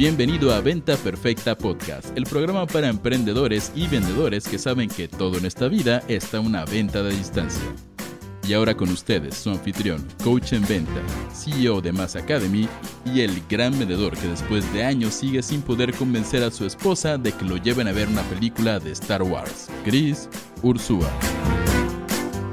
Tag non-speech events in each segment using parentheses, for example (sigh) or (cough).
Bienvenido a Venta Perfecta Podcast, el programa para emprendedores y vendedores que saben que todo en esta vida está una venta de distancia. Y ahora con ustedes, su anfitrión, coach en venta, CEO de Mass Academy y el gran vendedor que después de años sigue sin poder convencer a su esposa de que lo lleven a ver una película de Star Wars, Chris Ursúa.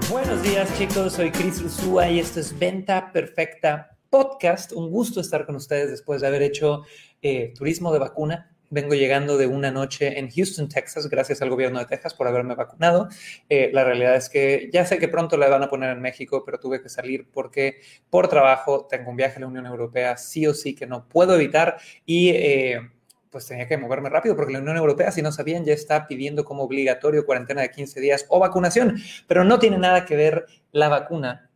Buenos días chicos, soy Chris Ursúa y esto es Venta Perfecta Podcast. Un gusto estar con ustedes después de haber hecho eh, turismo de vacuna Vengo llegando de una noche en Houston, Texas, gracias al gobierno de Texas por haberme vacunado. Eh, la realidad es que ya sé que pronto la van a poner en México, pero tuve que salir porque por trabajo tengo un viaje a la Unión Europea, sí o sí que no puedo evitar y... Eh, pues tenía que moverme rápido porque la Unión Europea, si no sabían, ya está pidiendo como obligatorio cuarentena de 15 días o vacunación, pero no tiene nada que ver la vacuna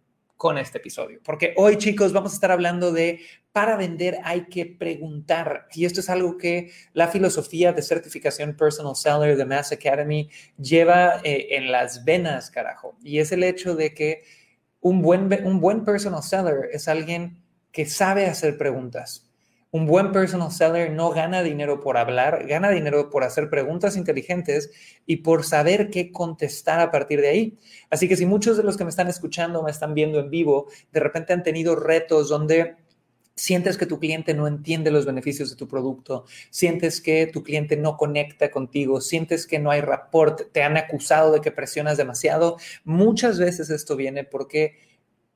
con este episodio. Porque hoy, chicos, vamos a estar hablando de para vender hay que preguntar. Y esto es algo que la filosofía de certificación Personal Seller de Mass Academy lleva eh, en las venas, carajo. Y es el hecho de que un buen, un buen personal seller es alguien que sabe hacer preguntas un buen personal seller no gana dinero por hablar, gana dinero por hacer preguntas inteligentes y por saber qué contestar a partir de ahí. Así que si muchos de los que me están escuchando, me están viendo en vivo, de repente han tenido retos donde sientes que tu cliente no entiende los beneficios de tu producto, sientes que tu cliente no conecta contigo, sientes que no hay rapport, te han acusado de que presionas demasiado, muchas veces esto viene porque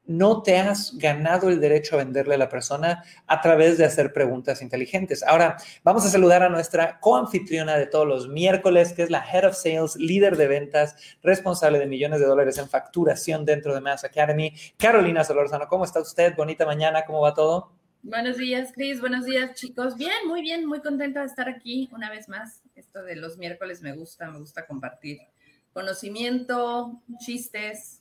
no te has ganado el derecho a venderle a la persona a través de hacer preguntas inteligentes. Ahora, vamos a saludar a nuestra coanfitriona de todos los miércoles, que es la Head of Sales, líder de ventas, responsable de millones de dólares en facturación dentro de Mass Academy. Carolina Solorzano, ¿cómo está usted? Bonita mañana, ¿cómo va todo? Buenos días, Cris. Buenos días, chicos. Bien, muy bien, muy contenta de estar aquí una vez más. Esto de los miércoles me gusta, me gusta compartir conocimiento, chistes,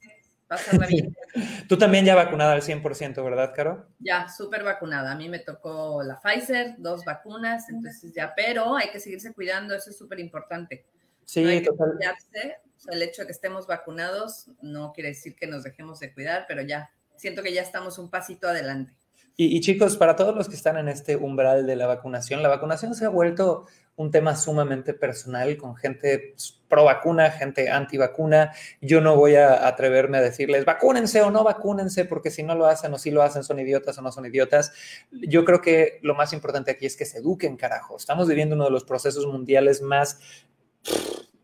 pasarla bien. (laughs) Tú también ya vacunada al 100%, ¿verdad, Caro? Ya, súper vacunada. A mí me tocó la Pfizer, dos vacunas, entonces ya, pero hay que seguirse cuidando, eso es súper importante. Sí, total. el hecho de que estemos vacunados no quiere decir que nos dejemos de cuidar, pero ya, siento que ya estamos un pasito adelante. Y, chicos, para todos los que están en este umbral de la vacunación, la vacunación se ha vuelto un tema sumamente personal con gente pues, pro vacuna, gente anti vacuna. Yo no voy a atreverme a decirles vacúnense o no vacúnense, porque si no lo hacen o si lo hacen son idiotas o no son idiotas. Yo creo que lo más importante aquí es que se eduquen, carajo. Estamos viviendo uno de los procesos mundiales más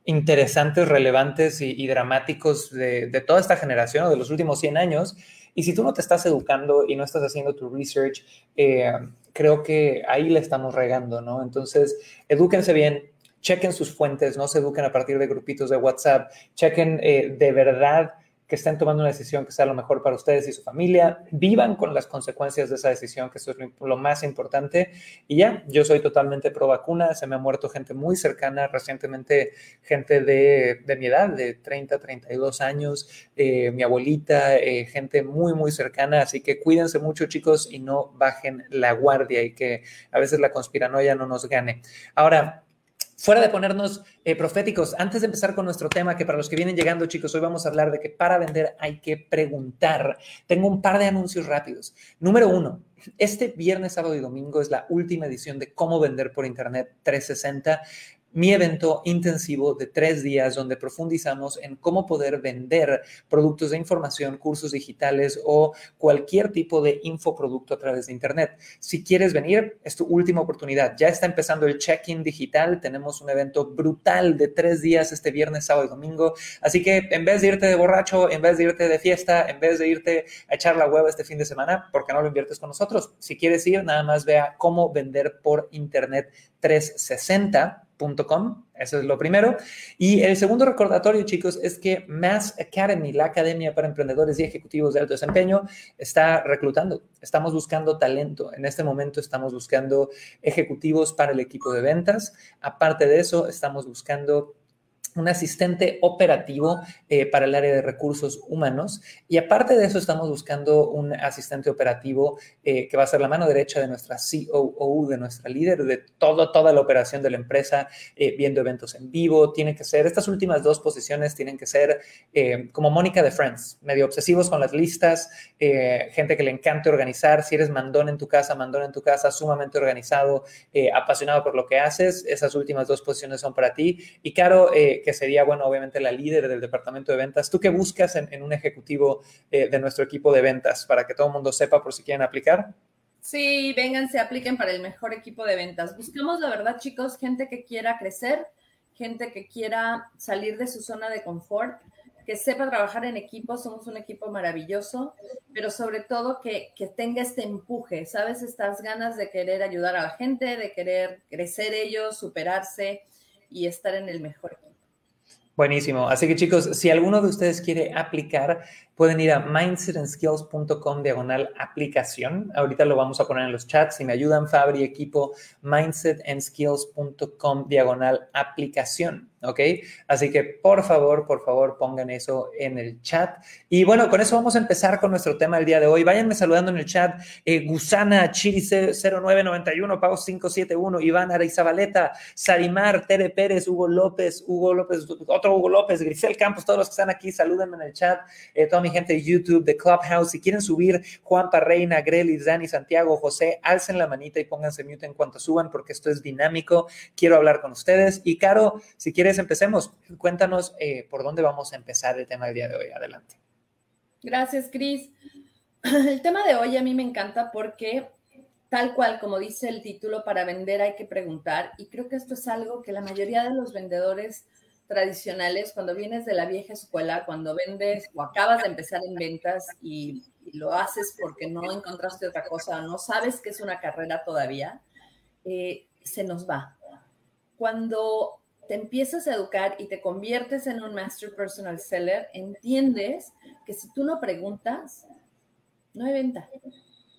interesantes, relevantes y, dramáticos de, de, toda esta generación o de los últimos 100 años. Y si tú no te estás educando y no estás haciendo tu research, eh, creo que ahí le estamos regando, ¿no? Entonces, edúquense bien, chequen sus fuentes, no se eduquen a partir de grupitos de WhatsApp, chequen eh, de verdad que estén tomando una decisión que sea lo mejor para ustedes y su familia, vivan con las consecuencias de esa decisión, que eso es lo, más importante. Y ya, yo soy totalmente pro vacuna, se me ha muerto gente muy cercana, recientemente gente de, de mi edad, de 30, 32 años, eh, mi abuelita, eh, gente muy, muy cercana, así que cuídense mucho chicos y no bajen la guardia y que a veces la conspiranoia no nos gane. Ahora, Fuera de ponernos eh, proféticos, antes de empezar con nuestro tema, que para los que vienen llegando, chicos, hoy vamos a hablar de que para vender hay que preguntar. Tengo un par de anuncios rápidos. Número uno, este viernes, sábado y domingo es la última edición de Cómo Vender por Internet 360 mi evento intensivo de tres días donde profundizamos en cómo poder vender productos de información, cursos digitales o cualquier tipo de infoproducto a través de Internet. Si quieres venir, es tu última oportunidad. Ya está empezando el check-in digital. Tenemos un evento brutal de tres días este viernes, sábado y domingo. Así que en vez de irte de borracho, en vez de irte de fiesta, en vez de irte a echar la hueva este fin de semana, ¿por qué no lo inviertes con nosotros? Si quieres ir, nada más vea cómo vender por Internet 360 eso es lo primero. Y el segundo recordatorio, chicos, es que Mass Academy, la academia para emprendedores y ejecutivos de alto desempeño, está reclutando. Estamos buscando talento. En este momento estamos buscando ejecutivos para el equipo de ventas. Aparte de eso, estamos buscando un asistente operativo eh, para el área de recursos humanos. Y aparte de eso, estamos buscando un asistente operativo eh, que va a ser la mano derecha de nuestra COO, de nuestra líder, de todo, toda la operación de la empresa, eh, viendo eventos en vivo. Tiene que ser, estas últimas dos posiciones tienen que ser como Mónica de Friends, medio obsesivos con las listas, gente que le encante organizar. Si eres mandón en tu casa, mandón en tu casa, sumamente organizado, apasionado por lo que haces, esas últimas dos posiciones son para ti. Y Caro, que sería, bueno, obviamente la líder del departamento de ventas. ¿Tú qué buscas en, un ejecutivo eh, de nuestro equipo de ventas para que todo el mundo sepa por si quieren aplicar? Sí, vengan, se apliquen para el mejor equipo de ventas. Buscamos, la verdad, chicos, gente que quiera crecer, gente que quiera salir de su zona de confort, que sepa trabajar en equipo, somos un equipo maravilloso, pero sobre todo que, que, tenga este empuje, ¿sabes? Estas ganas de querer ayudar a la gente, de querer crecer ellos, superarse y estar en el mejor equipo. Buenísimo. Así que chicos, si alguno de ustedes quiere aplicar, pueden ir a mindsetandskills.com diagonal aplicación. Ahorita lo vamos a poner en los chats. Si me ayudan, Fabri, equipo, mindsetandskills.com diagonal aplicación. ¿ok? Así que por favor, por favor, pongan eso en el chat. Y bueno, con eso vamos a empezar con nuestro tema del día de hoy. Váyanme saludando en el chat. Eh, Gusana, Chiri 0991, Pau 571, Iván Araizabaleta, Sarimar, Tere Pérez, Hugo López, Hugo López, otro Hugo López, Grisel Campos, todos los que están aquí, salúdenme en el chat. Eh, gente de YouTube, de Clubhouse. Si quieren subir, Juan Parreina, Grelis, Dani, Santiago, José, alcen la manita y pónganse mute en cuanto suban porque esto es dinámico. Quiero hablar con ustedes. Y Caro, si quieres empecemos. Cuéntanos eh, por dónde vamos a empezar el tema del día de hoy. Adelante. Gracias, Cris. (clears throat) El tema de hoy a mí me encanta porque tal cual como dice el título, para vender hay que preguntar. Y creo que esto es algo que la mayoría de los vendedores tradicionales, cuando vienes de la vieja escuela, cuando vendes o acabas de empezar en ventas y, lo haces porque no encontraste otra cosa, no sabes que es una carrera todavía, eh, se nos va. Cuando te empiezas a educar y te conviertes en un Master Personal Seller, entiendes que si tú no preguntas, no hay venta.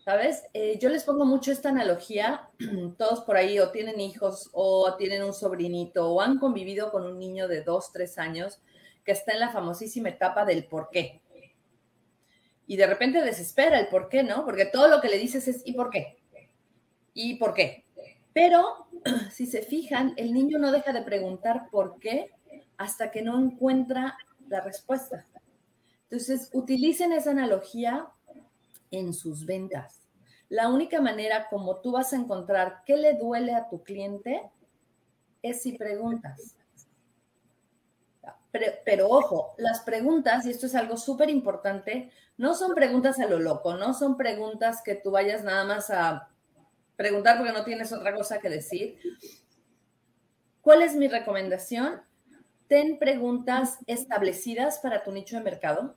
¿Sabes? Eh, yo les pongo mucho esta analogía. (clears throat) Todos por ahí o tienen hijos o tienen un sobrinito o han convivido con un niño de dos, tres años que está en la famosísima etapa del por qué. Y de repente desespera el por qué, ¿no? Porque todo lo que le dices es ¿y por qué? ¿Y por qué? Pero (clears throat) si se fijan, el niño no deja de preguntar por qué hasta que no encuentra la respuesta. Entonces, utilicen esa analogía en sus ventas. La única manera como tú vas a encontrar qué le duele a tu cliente es si preguntas. Pero, ojo, las preguntas, y esto es algo súper importante, no son preguntas a lo loco, no son preguntas que tú vayas nada más a preguntar porque no tienes otra cosa que decir. ¿Cuál es mi recomendación? Ten preguntas establecidas para tu nicho de mercado.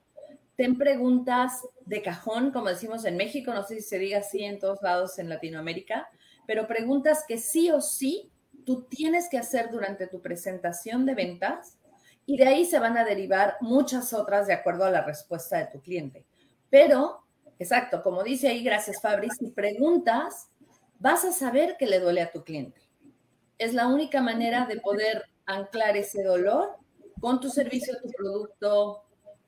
Ten preguntas de cajón, como decimos en México, no sé si se diga así en todos lados en Latinoamérica, pero preguntas que sí o sí tú tienes que hacer durante tu presentación de ventas y de ahí se van a derivar muchas otras de acuerdo a la respuesta de tu cliente. Pero, exacto, como dice ahí, gracias Fabri, si preguntas, vas a saber que le duele a tu cliente. Es la única manera de poder anclar ese dolor con tu servicio, tu producto,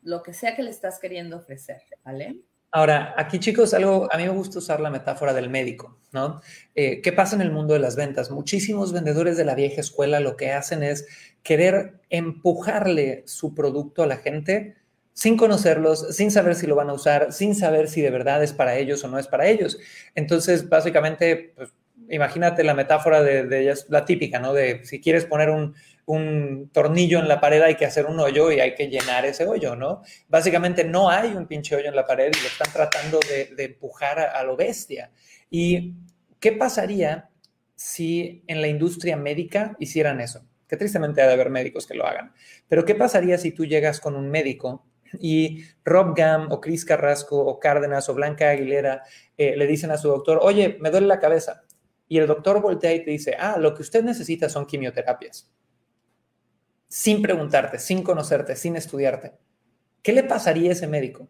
lo que sea que le estás queriendo ofrecer, ¿vale? Ahora, aquí chicos, algo, a mí me gusta usar la metáfora del médico, ¿no? Eh, ¿Qué pasa en el mundo de las ventas? Muchísimos vendedores de la vieja escuela lo que hacen es querer empujarle su producto a la gente sin conocerlos, sin saber si lo van a usar, sin saber si de verdad es para ellos o no es para ellos. Entonces, básicamente, pues, imagínate la metáfora de, de, la típica, ¿no? De si quieres poner un, un, tornillo en la pared hay que hacer un hoyo y hay que llenar ese hoyo, ¿no? Básicamente no hay un pinche hoyo en la pared y lo están tratando de, empujar a, a lo bestia. ¿Y qué pasaría si en la industria médica hicieran eso? Que tristemente ha de haber médicos que lo hagan. Pero ¿qué pasaría si tú llegas con un médico y Rob Gam o Chris Carrasco o Cárdenas o Blanca Aguilera eh, le dicen a su doctor, oye, me duele la cabeza. Y el doctor voltea y te dice, ah, lo que usted necesita son quimioterapias. Sin preguntarte, sin conocerte, sin estudiarte. ¿Qué le pasaría a ese médico?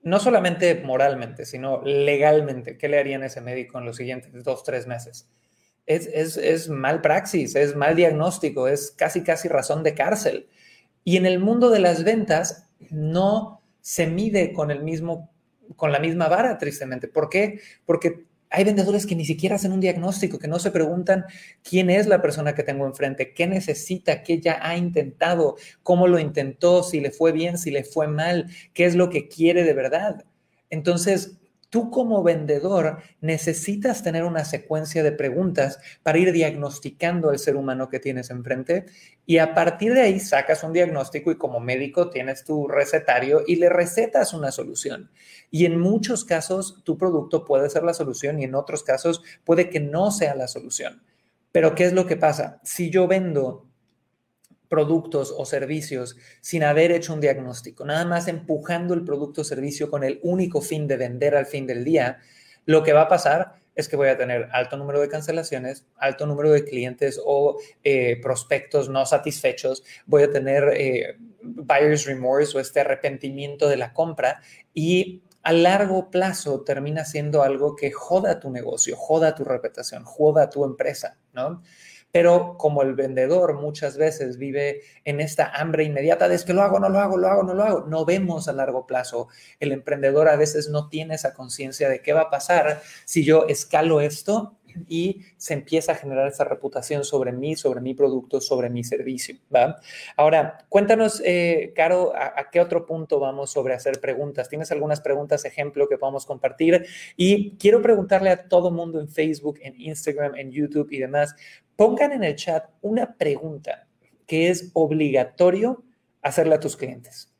No solamente moralmente, sino legalmente. ¿Qué le harían a ese médico en los siguientes dos, tres meses? es, mal praxis, es mal diagnóstico, es casi, casi razón de cárcel. Y en el mundo de las ventas no se mide con el mismo, con la misma vara, tristemente. ¿Por qué? Porque hay vendedores que ni siquiera hacen un diagnóstico, que no se preguntan quién es la persona que tengo enfrente, qué necesita, qué ya ha intentado, cómo lo intentó, si le fue bien, si le fue mal, qué es lo que quiere de verdad. Entonces, Tú como vendedor necesitas tener una secuencia de preguntas para ir diagnosticando al ser humano que tienes enfrente y a partir de ahí sacas un diagnóstico y como médico tienes tu recetario y le recetas una solución. Y en muchos casos tu producto puede ser la solución y en otros casos puede que no sea la solución. Pero ¿qué es lo que pasa? Si yo vendo productos o servicios sin haber hecho un diagnóstico, nada más empujando el producto o servicio con el único fin de vender al fin del día, lo que va a pasar es que voy a tener alto número de cancelaciones, alto número de clientes o eh, prospectos no satisfechos, voy a tener eh, buyer's remorse o este arrepentimiento de la compra y a largo plazo termina siendo algo que joda tu negocio, joda tu reputación, joda tu empresa, ¿no? Pero como el vendedor muchas veces vive en esta hambre inmediata de es que lo hago, no lo hago, lo hago, no lo hago, no vemos a largo plazo. El emprendedor a veces no tiene esa conciencia de qué va a pasar si yo escalo esto y se empieza a generar esa reputación sobre mí, sobre mi producto, sobre mi servicio. ¿va? Ahora, cuéntanos, eh, Caro, a, qué otro punto vamos sobre hacer preguntas? ¿Tienes algunas preguntas, ejemplo, que podamos compartir? Y quiero preguntarle a todo mundo en Facebook, en Instagram, en YouTube y demás, pongan en el chat una pregunta que es obligatorio hacerle a tus clientes.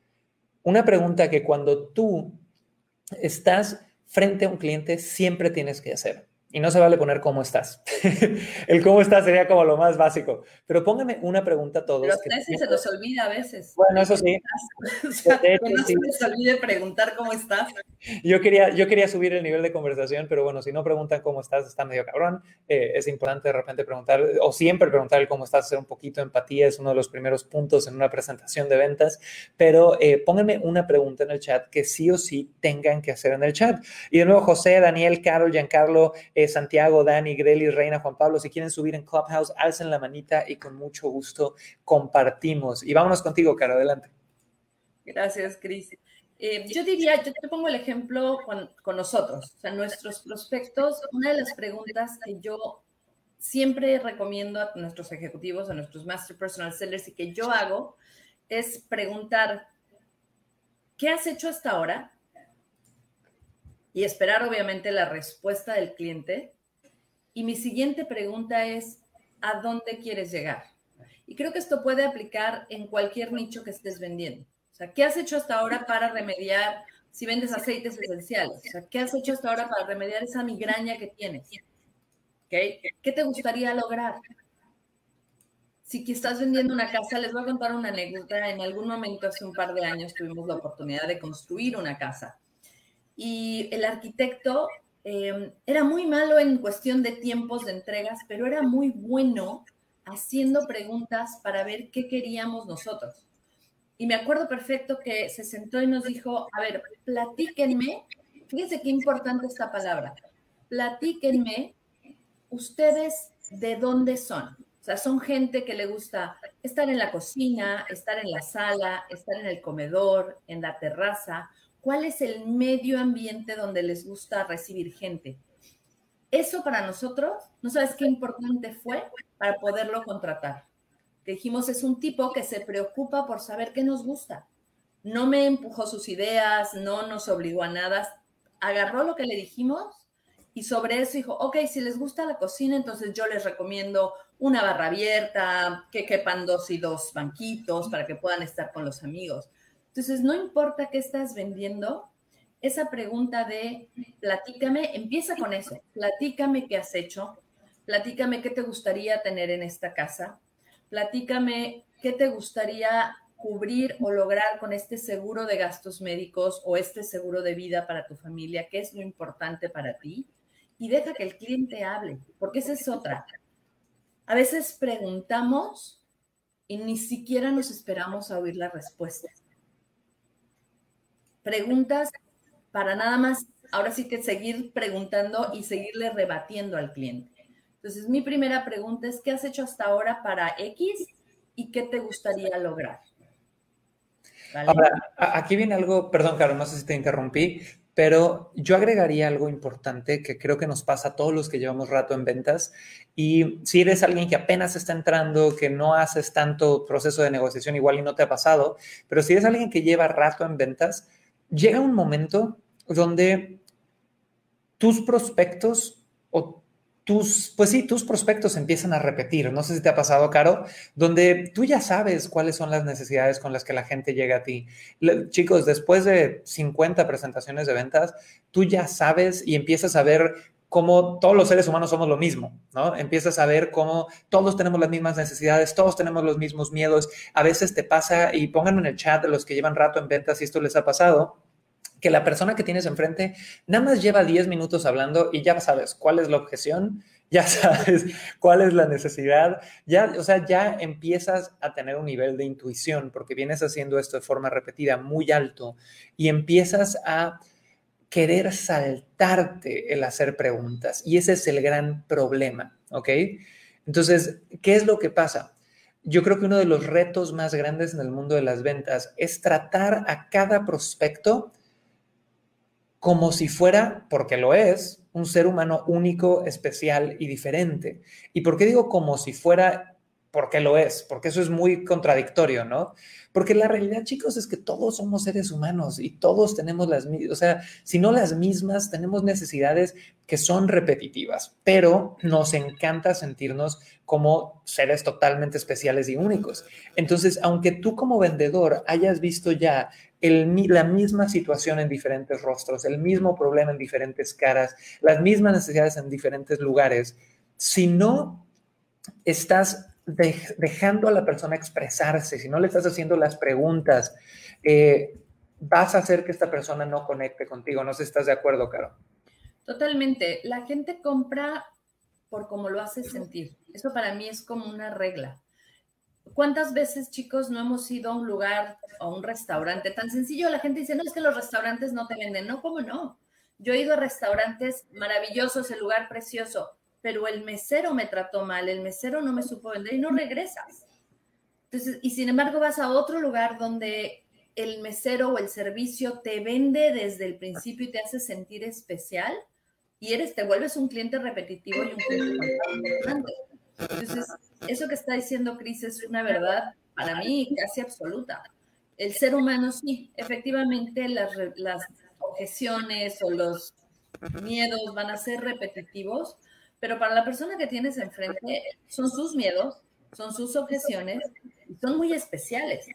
Una pregunta que cuando tú estás frente a un cliente siempre tienes que hacer. Y no se vale poner cómo estás. (laughs) el cómo estás sería como lo más básico. Pero póngame una pregunta a todos. Pero a se nos olvida a veces. Bueno, eso sí. (laughs) no se les olvide preguntar cómo estás. Yo quería, yo quería subir el nivel de conversación, pero bueno, si no preguntan cómo estás, está medio cabrón. Eh, es importante de repente preguntar, o siempre preguntar el cómo estás, hacer un poquito de empatía, es uno de los primeros puntos en una presentación de ventas. Pero eh, pónganme una pregunta en el chat que sí o sí tengan que hacer en el chat. Y de nuevo, José, Daniel, Carol, Giancarlo, eh, Santiago, Dani, Greli, Reina, Juan Pablo, si quieren subir en Clubhouse, alcen la manita y con mucho gusto compartimos. Y vámonos contigo, Caro, adelante. Gracias, Cris. Eh, yo diría, yo te pongo el ejemplo con, con, nosotros, o sea, nuestros prospectos, una de las preguntas que yo siempre recomiendo a nuestros ejecutivos, a nuestros Master Personal Sellers y que yo hago, es preguntar, ¿qué has hecho hasta ahora? Y esperar obviamente la respuesta del cliente. Y mi siguiente pregunta es, ¿a dónde quieres llegar? Y creo que esto puede aplicar en cualquier nicho que estés vendiendo. O sea, ¿qué has hecho hasta ahora para remediar si vendes aceites esenciales? O sea, ¿qué has hecho hasta ahora para remediar esa migraña que tienes? ¿Qué te gustaría lograr? Si estás vendiendo una casa, les voy a contar una anécdota. En algún momento, hace un par de años, tuvimos la oportunidad de construir una casa y el arquitecto eh, era muy malo en cuestión de tiempos de entregas, pero era muy bueno haciendo preguntas para ver qué queríamos nosotros. Y me acuerdo perfecto que se sentó y nos dijo, a ver, platíquenme, fíjense qué importante esta palabra, platíquenme ustedes de dónde son. O sea, son gente que le gusta estar en la cocina, estar en la sala, estar en el comedor, en la terraza, cuál es el medio ambiente donde les gusta recibir gente. Eso para nosotros, no sabes qué importante fue para poderlo contratar. Dijimos, es un tipo que se preocupa por saber qué nos gusta. No me empujó sus ideas, no nos obligó a nada, agarró lo que le dijimos y sobre eso dijo, ok, si les gusta la cocina, entonces yo les recomiendo una barra abierta, que quepan dos y dos banquitos para que puedan estar con los amigos. Entonces, no importa qué estás vendiendo, esa pregunta de platícame, empieza con eso, platícame qué has hecho, platícame qué te gustaría tener en esta casa, platícame qué te gustaría cubrir o lograr con este seguro de gastos médicos o este seguro de vida para tu familia, qué es lo importante para ti y deja que el cliente hable, porque esa es otra. A veces preguntamos y ni siquiera nos esperamos a oír la respuesta preguntas para nada más, ahora sí que seguir preguntando y seguirle rebatiendo al cliente. Entonces, mi primera pregunta es, ¿qué has hecho hasta ahora para X y qué te gustaría lograr? Aquí viene algo, perdón, Carlos, no sé si te interrumpí, pero yo agregaría algo importante que creo que nos pasa a todos los que llevamos rato en ventas. Y si eres alguien que apenas está entrando, que no haces tanto proceso de negociación, igual y no te ha pasado, pero si eres alguien que lleva rato en ventas, llega un momento donde tus prospectos o tus, pues sí, tus prospectos empiezan a repetir. No sé si te ha pasado, Caro, donde tú ya sabes cuáles son las necesidades con las que la gente llega a ti. chicos, después de 50 presentaciones de ventas, tú ya sabes y empiezas a ver cómo todos los seres humanos somos lo mismo, ¿no? Empiezas a ver cómo todos tenemos las mismas necesidades, todos tenemos los mismos miedos. A veces te pasa, y pónganme en el chat los que llevan rato en ventas si esto les ha pasado, que la persona que tienes enfrente nada más lleva 10 minutos hablando y ya sabes cuál es la objeción, ya (laughs) sabes cuál es la necesidad, ya, o sea, ya empiezas a tener un nivel de intuición porque vienes haciendo esto de forma repetida muy alto y empiezas a querer saltarte el hacer preguntas y ese es el gran problema, ¿ok? Entonces, ¿qué es lo que pasa? Yo creo que uno de los retos más grandes en el mundo de las ventas es tratar a cada prospecto como si fuera, porque lo es, un ser humano único, especial y diferente. ¿Y por qué digo como si fuera? Porque lo es, porque eso es muy contradictorio, ¿no? Porque la realidad, chicos, es que todos somos seres humanos y todos tenemos las mismas, o sea, si no las mismas, tenemos necesidades que son repetitivas, pero nos encanta sentirnos como seres totalmente especiales y únicos. Entonces, aunque tú como vendedor hayas visto ya la misma situación en diferentes rostros, el mismo problema en diferentes caras, las mismas necesidades en diferentes lugares, si no estás dejando a la persona expresarse, si no le estás haciendo las preguntas, eh, vas a hacer que esta persona no conecte contigo. No sé si estás de acuerdo, Caro. Totalmente. La gente compra por cómo lo hace sentir. Eso para mí es como una regla. ¿Cuántas veces, chicos, no hemos ido a un lugar o un restaurante tan sencillo? La gente dice, no, es que los restaurantes no te venden. No, ¿cómo no? Yo he ido a restaurantes maravillosos, el lugar precioso, pero el mesero me trató mal, el mesero no me supo vender y no regresas. Entonces, y sin embargo vas a otro lugar donde el mesero o el servicio te vende desde el principio y te hace sentir especial y eres, te vuelves un cliente repetitivo y un cliente. Entonces, eso que está diciendo Cris es una verdad para mí casi absoluta. El ser humano sí, efectivamente las objeciones o los miedos van a ser repetitivos, pero para la persona que tienes enfrente son sus miedos, son sus objeciones y son muy especiales.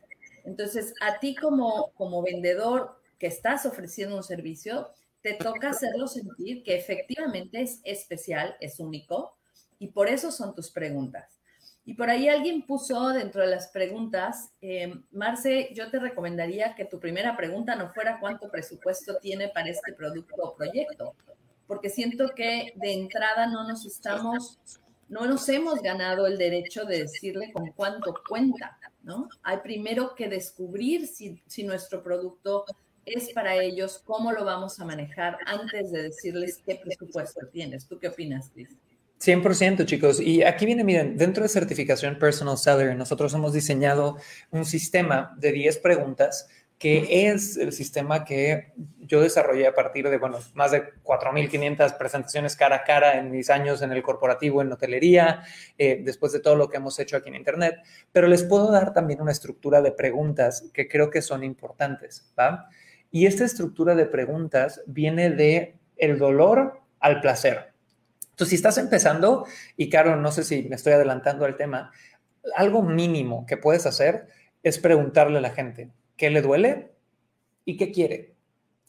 Entonces, a ti como, como vendedor que estás ofreciendo un servicio, te toca hacerlo sentir que efectivamente es especial, es único, y por eso son tus preguntas. Y por ahí alguien puso dentro de las preguntas, eh, Marce, yo te recomendaría que tu primera pregunta no fuera cuánto presupuesto tiene para este producto o proyecto, porque siento que de entrada no nos estamos, no nos hemos ganado el derecho de decirle con cuánto cuenta, ¿no? Hay primero que descubrir si, si nuestro producto es para ellos, cómo lo vamos a manejar antes de decirles qué presupuesto tienes. ¿Tú qué opinas, Cris? 100% chicos. Y aquí viene, miren, dentro de certificación Personal Seller, nosotros hemos diseñado un sistema de 10 preguntas que es el sistema que yo desarrollé a partir de, bueno, más de 4.500 presentaciones cara a cara en mis años en el corporativo, en hotelería, eh, después de todo lo que hemos hecho aquí en Internet, pero les puedo dar también una estructura de preguntas que creo que son importantes, ¿va? Y esta estructura de preguntas viene de el dolor al placer. Entonces, si estás empezando, y claro, no sé si me estoy adelantando al tema, algo mínimo que puedes hacer es preguntarle a la gente qué le duele y qué quiere.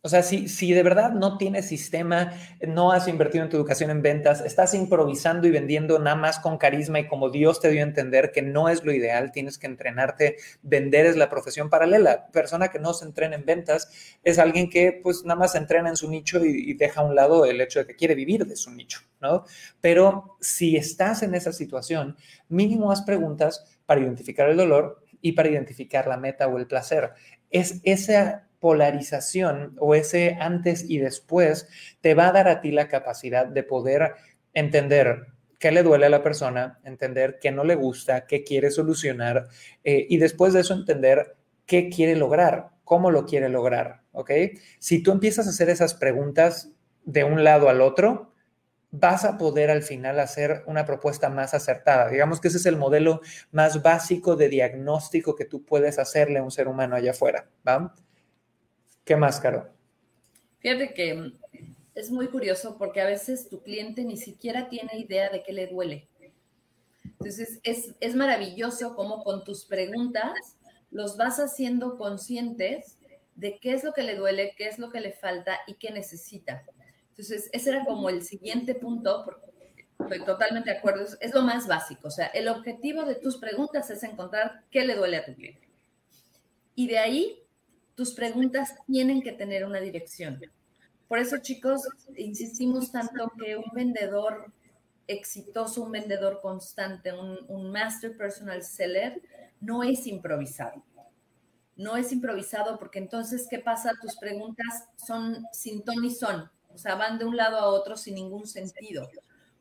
O sea, si, si de verdad no tienes sistema, no has invertido en tu educación en ventas, estás improvisando y vendiendo nada más con carisma y como Dios te dio a entender que no es lo ideal, tienes que entrenarte, vender es la profesión paralela. Persona que no se entrena en ventas es alguien que pues nada más se entrena en su nicho y, y deja a un lado el hecho de que quiere vivir de su nicho, ¿no? Pero si estás en esa situación, mínimo haz preguntas para identificar el dolor y para identificar la meta o el placer. Es esa polarización o ese antes y después te va a dar a ti la capacidad de poder entender qué le duele a la persona, entender qué no le gusta, qué quiere solucionar eh, y después de eso entender qué quiere lograr, cómo lo quiere lograr, ¿ok? Si tú empiezas a hacer esas preguntas de un lado al otro, vas a poder al final hacer una propuesta más acertada. Digamos que ese es el modelo más básico de diagnóstico que tú puedes hacerle a un ser humano allá afuera, ¿va? ¿Qué más, Caro? Fíjate que es muy curioso porque a veces tu cliente ni siquiera tiene idea de qué le duele. Entonces, es, es maravilloso cómo con tus preguntas los vas haciendo conscientes de qué es lo que le duele, qué es lo que le falta y qué necesita. Entonces, ese era como el siguiente punto, porque estoy totalmente de acuerdo, es, lo más básico. O sea, el objetivo de tus preguntas es encontrar qué le duele a tu cliente. Y de ahí, tus preguntas tienen que tener una dirección. Por eso, chicos, insistimos tanto que un vendedor exitoso, un vendedor constante, un, un master personal seller, no es improvisado no es improvisado porque entonces, ¿qué pasa? Tus preguntas son sin ton y son. O sea, van de un lado a otro sin ningún sentido.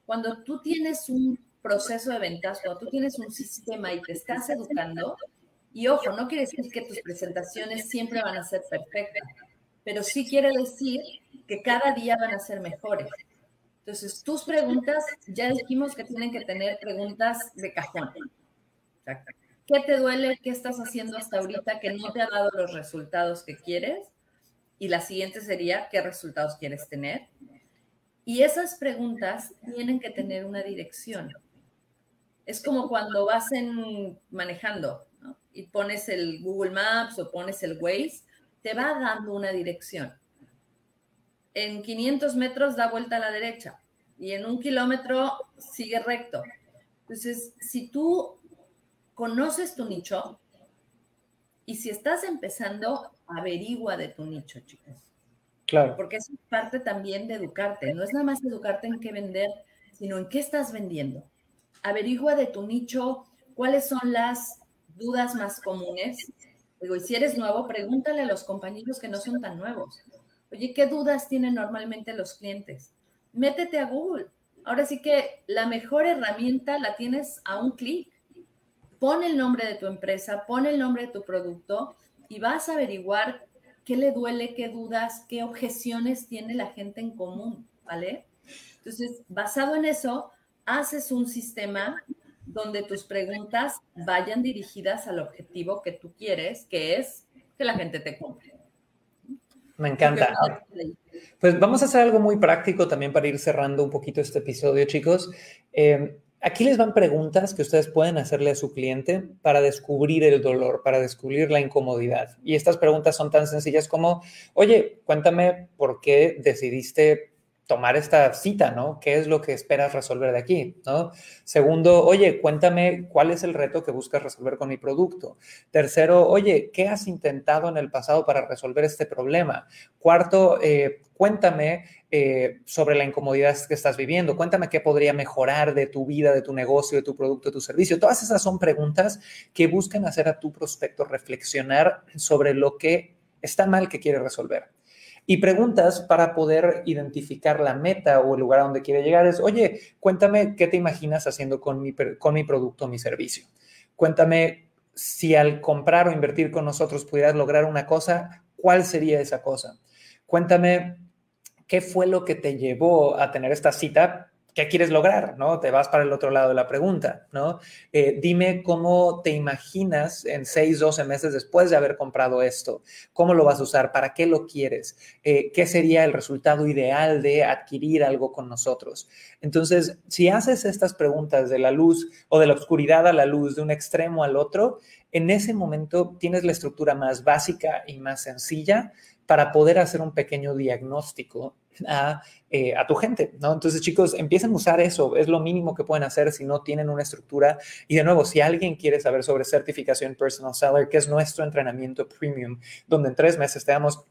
Cuando tú tienes un proceso de ventas, cuando tú tienes un sistema y te estás educando, y ojo, no quiere decir que tus presentaciones siempre van a ser perfectas, pero sí quiere decir que cada día van a ser mejores. Entonces, tus preguntas, ya dijimos que tienen que tener preguntas de cajón. ¿Qué te duele? ¿Qué estás haciendo hasta ahorita que no te ha dado los resultados que quieres? Y la siguiente sería, ¿qué resultados quieres tener? Y esas preguntas tienen que tener una dirección. Es como cuando vas en, manejando y pones el Google Maps o pones el Waze, te va dando una dirección. En 500 metros da vuelta a la derecha y en un kilómetro sigue recto. Entonces, si tú conoces tu nicho y si estás empezando, averigua de tu nicho, chicos. Claro. Porque es parte también de educarte. No es nada más educarte en qué vender, sino en qué estás vendiendo. Averigua de tu nicho cuáles son las dudas más comunes. Digo, y si eres nuevo, pregúntale a los compañeros que no son tan nuevos. Oye, ¿qué dudas tienen normalmente los clientes? Métete a Google. Ahora sí que la mejor herramienta la tienes a un clic. Pon el nombre de tu empresa, pon el nombre de tu producto y vas a averiguar qué le duele, qué dudas, qué objeciones tiene la gente en común, ¿vale? Entonces, basado en eso, haces un sistema donde tus preguntas vayan dirigidas al objetivo que tú quieres, que es que la gente te compre. Me encanta. Pues vamos a hacer algo muy práctico también para ir cerrando un poquito este episodio, chicos. Eh, Aquí les van preguntas que ustedes pueden hacerle a su cliente para descubrir el dolor, para descubrir la incomodidad. Y estas preguntas son tan sencillas como, oye, cuéntame por qué decidiste tomar esta cita, ¿no? ¿Qué es lo que esperas resolver de aquí, ¿no? Segundo, oye, cuéntame cuál es el reto que buscas resolver con mi producto. Tercero, oye, ¿qué has intentado en el pasado para resolver este problema? Cuarto, eh, cuéntame eh, sobre la incomodidad que estás viviendo, cuéntame qué podría mejorar de tu vida, de tu negocio, de tu producto, de tu servicio. Todas esas son preguntas que buscan hacer a tu prospecto reflexionar sobre lo que está mal que quiere resolver. Y preguntas para poder identificar la meta o el lugar a donde quiere llegar es, oye, cuéntame qué te imaginas haciendo con mi, con mi producto o mi servicio. Cuéntame si al comprar o invertir con nosotros pudieras lograr una cosa, ¿cuál sería esa cosa? Cuéntame qué fue lo que te llevó a tener esta cita ¿qué quieres lograr? ¿No? Te vas para el otro lado de la pregunta, ¿no? Eh, dime cómo te imaginas en 6, 12 meses después de haber comprado esto. ¿Cómo lo vas a usar? ¿Para qué lo quieres? Eh, ¿Qué sería el resultado ideal de adquirir algo con nosotros? Entonces, si haces estas preguntas de la luz o de la oscuridad a la luz, de un extremo al otro, en ese momento tienes la estructura más básica y más sencilla para poder hacer un pequeño diagnóstico eh, a, tu gente, ¿no? Entonces, chicos, empiecen a usar eso, es lo mínimo que pueden hacer si no tienen una estructura. Y de nuevo, si alguien quiere saber sobre certificación personal seller, que es nuestro entrenamiento premium, donde en tres meses te damos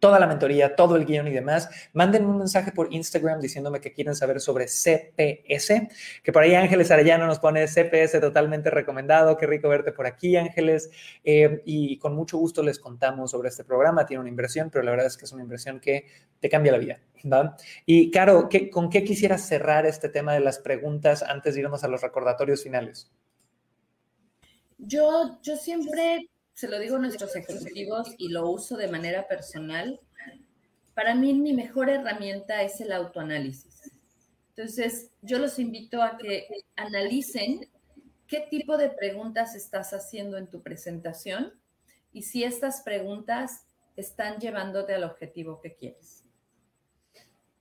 toda la mentoría, todo el guion y demás, manden un mensaje por Instagram diciéndome que quieren saber sobre CPS, que por ahí Ángeles Arellano nos pone CPS totalmente recomendado, qué rico verte por aquí Ángeles, eh, y con mucho gusto les contamos sobre este programa, tiene una inversión, pero la verdad es que es una inversión que te cambia la vida. Y Caro, ¿qué, ¿con qué quisieras cerrar este tema de las preguntas antes de irnos a los recordatorios finales? Yo, yo siempre se lo digo a nuestros ejecutivos y lo uso de manera personal, para mí mi mejor herramienta es el autoanálisis. Entonces, yo los invito a que analicen qué tipo de preguntas estás haciendo en tu presentación y si estas preguntas están llevándote al objetivo que quieres.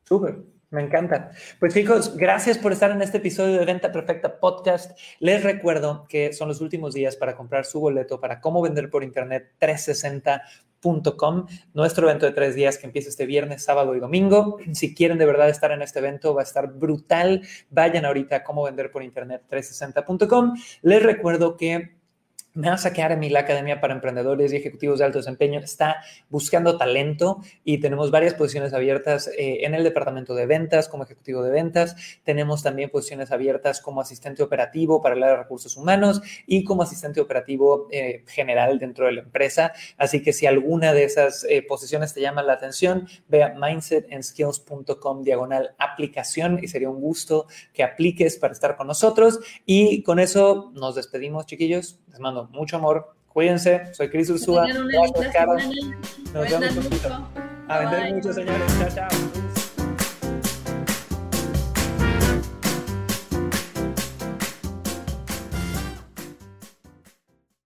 Súper. Me encanta. Pues chicos, gracias por estar en este episodio de Venta Perfecta Podcast. Les recuerdo que son los últimos días para comprar su boleto para cómo vender por internet 360.com, nuestro evento de tres días que empieza este viernes, sábado y domingo. Si quieren de verdad estar en este evento, va a estar brutal. Vayan ahorita a cómo vender por internet 360.com. Les recuerdo que NASA Academy, la Academia para Emprendedores y Ejecutivos de Alto Desempeño, está buscando talento y tenemos varias posiciones abiertas eh, en el departamento de ventas como ejecutivo de ventas. Tenemos también posiciones abiertas como asistente operativo para el área de recursos humanos y como asistente operativo eh, general dentro de la empresa. Así que si alguna de esas eh, posiciones te llama la atención, ve a mindsetandskills.com diagonal aplicación y sería un gusto que apliques para estar con nosotros. Y con eso nos despedimos, chiquillos. Les mando mucho amor. Cuídense. Soy Cris Ursúa. Nos vemos un A vender mucho, señores. Chao, chao.